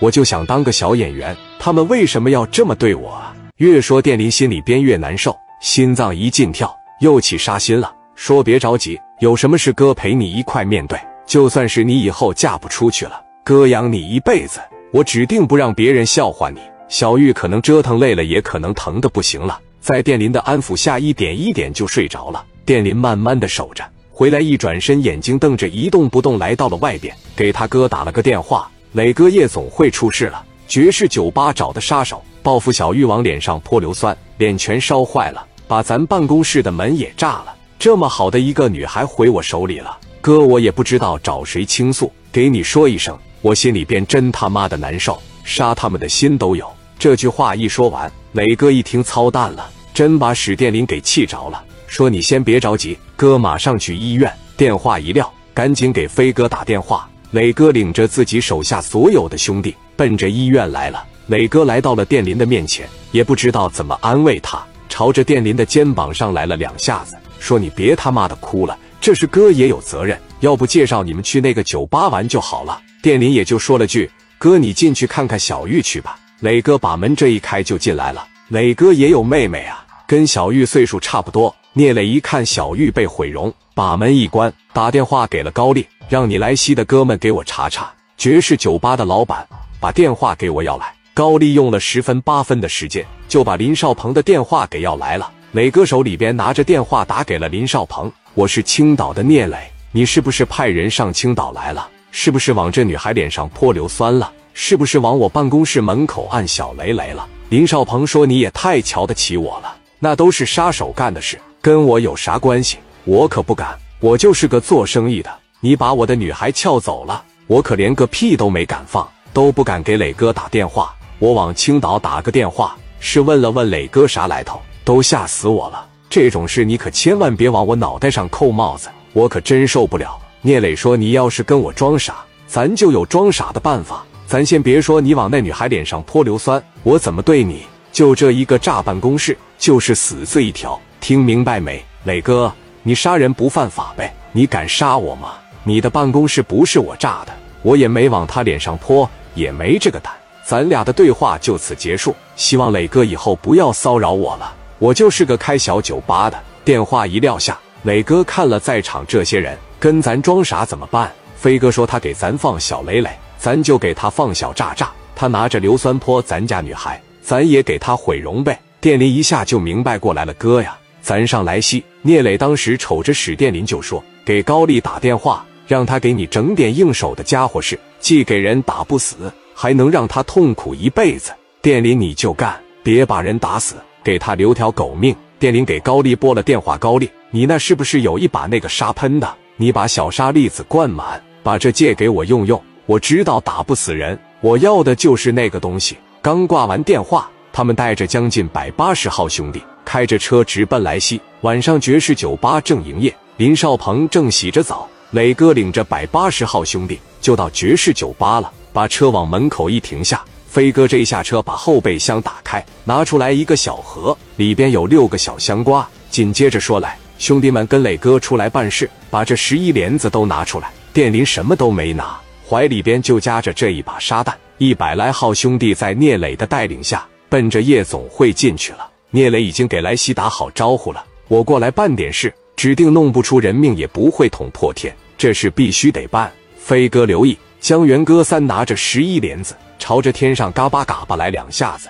我就想当个小演员，他们为什么要这么对我啊？越说电林心里边越难受，心脏一劲跳，又起杀心了。说别着急，有什么事哥陪你一块面对。就算是你以后嫁不出去了，哥养你一辈子，我指定不让别人笑话你。小玉可能折腾累了，也可能疼的不行了，在电林的安抚下，一点一点就睡着了。电林慢慢的守着。回来一转身，眼睛瞪着，一动不动，来到了外边，给他哥打了个电话：“磊哥，夜总会出事了，爵士酒吧找的杀手报复小玉，往脸上泼硫酸，脸全烧坏了，把咱办公室的门也炸了。这么好的一个女孩毁我手里了，哥，我也不知道找谁倾诉，给你说一声，我心里边真他妈的难受，杀他们的心都有。”这句话一说完，磊哥一听操蛋了，真把史殿林给气着了。说你先别着急，哥马上去医院。电话一撂，赶紧给飞哥打电话。磊哥领着自己手下所有的兄弟，奔着医院来了。磊哥来到了电林的面前，也不知道怎么安慰他，朝着电林的肩膀上来了两下子，说：“你别他妈的哭了，这是哥也有责任。要不介绍你们去那个酒吧玩就好了。”电林也就说了句：“哥，你进去看看小玉去吧。”磊哥把门这一开就进来了。磊哥也有妹妹啊，跟小玉岁数差不多。聂磊一看小玉被毁容，把门一关，打电话给了高丽，让你来西的哥们给我查查爵士酒吧的老板，把电话给我要来。高丽用了十分八分的时间，就把林少鹏的电话给要来了。磊哥手里边拿着电话打给了林少鹏：“我是青岛的聂磊，你是不是派人上青岛来了？是不是往这女孩脸上泼硫酸了？是不是往我办公室门口按小雷雷了？”林少鹏说：“你也太瞧得起我了，那都是杀手干的事。”跟我有啥关系？我可不敢，我就是个做生意的。你把我的女孩撬走了，我可连个屁都没敢放，都不敢给磊哥打电话。我往青岛打个电话，是问了问磊哥啥来头，都吓死我了。这种事你可千万别往我脑袋上扣帽子，我可真受不了。聂磊说：“你要是跟我装傻，咱就有装傻的办法。咱先别说你往那女孩脸上泼硫酸，我怎么对你？就这一个炸办公室，就是死罪一条。”听明白没，磊哥？你杀人不犯法呗？你敢杀我吗？你的办公室不是我炸的，我也没往他脸上泼，也没这个胆。咱俩的对话就此结束，希望磊哥以后不要骚扰我了。我就是个开小酒吧的。电话一撂下，磊哥看了在场这些人，跟咱装傻怎么办？飞哥说他给咱放小磊磊，咱就给他放小炸炸。他拿着硫酸泼咱家女孩，咱也给他毁容呗。电林一下就明白过来了，哥呀。咱上莱西，聂磊当时瞅着史殿林就说：“给高丽打电话，让他给你整点应手的家伙事，既给人打不死，还能让他痛苦一辈子。殿林你就干，别把人打死，给他留条狗命。”殿林给高丽拨了电话：“高丽，你那是不是有一把那个沙喷的？你把小沙粒子灌满，把这借给我用用。我知道打不死人，我要的就是那个东西。”刚挂完电话，他们带着将近百八十号兄弟。开着车直奔莱西，晚上爵士酒吧正营业，林少鹏正洗着澡，磊哥领着百八十号兄弟就到爵士酒吧了，把车往门口一停下，飞哥这一下车把后备箱打开，拿出来一个小盒，里边有六个小香瓜，紧接着说来，兄弟们跟磊哥出来办事，把这十一帘子都拿出来。电林什么都没拿，怀里边就夹着这一把沙弹，一百来号兄弟在聂磊的带领下，奔着夜总会进去了。聂磊已经给莱西打好招呼了，我过来办点事，指定弄不出人命，也不会捅破天，这事必须得办。飞哥留意，江源哥三拿着十一莲子，朝着天上嘎巴嘎巴来两下子，